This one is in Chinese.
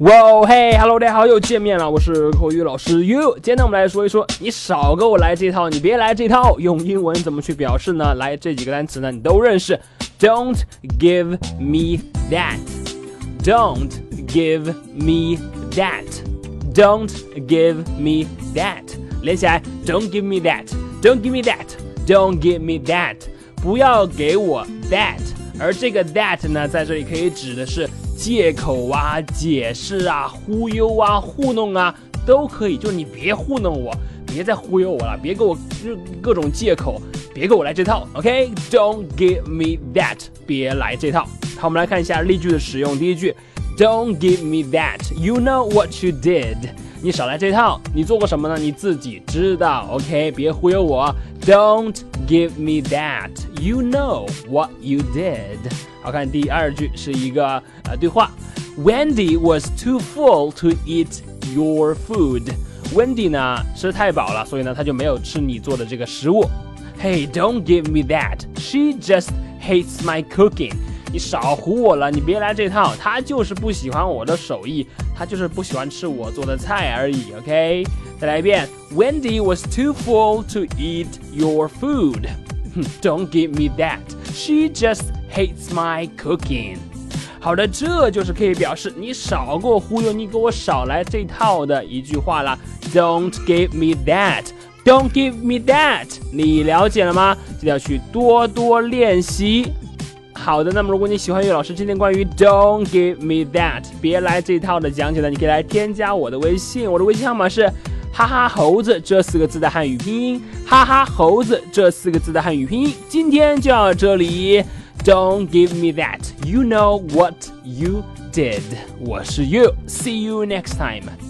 哇嘿，Hello，大家好，又见面了，我是口语老师 You。今天呢，我们来说一说，你少给我来这套，你别来这套。用英文怎么去表示呢？来，这几个单词呢，你都认识。Don't give me that. Don't give me that. Don't give me that. 连起来，Don't give me that. Don't give me that. Don't give me that. 不要给我 that。而这个 that 呢，在这里可以指的是。借口啊，解释啊，忽悠啊，糊弄啊，都可以。就是你别糊弄我，别再忽悠我了，别给我各种借口，别给我来这套。OK，Don't give me that，别来这套。好，我们来看一下例句的使用。第一句，Don't give me that，You know what you did。你少来这套，你做过什么呢？你自己知道。OK，别忽悠我。Don't give me that. You know what you did. 好看，第二句是一个呃对话。Wendy was too full to eat your food. Wendy 呢吃太饱了，所以呢她就没有吃你做的这个食物。Hey, don't give me that. She just hates my cooking. 你少唬我了，你别来这套。他就是不喜欢我的手艺，他就是不喜欢吃我做的菜而已。OK。再来一遍，Wendy was too full to eat your food. Don't give me that. She just hates my cooking. 好的，这就是可以表示你少给我忽悠，你给我少来这套的一句话了。Don't give me that. Don't give me that. 你了解了吗？记得要去多多练习。好的，那么如果你喜欢岳老师今天关于 Don't give me that 别来这套的讲解呢，你可以来添加我的微信，我的微信号码是。哈哈猴子这四个字的汉语拼音，哈哈猴子这四个字的汉语拼音，今天就到这里。Don't give me that. You know what you did. 我是 You. See you next time.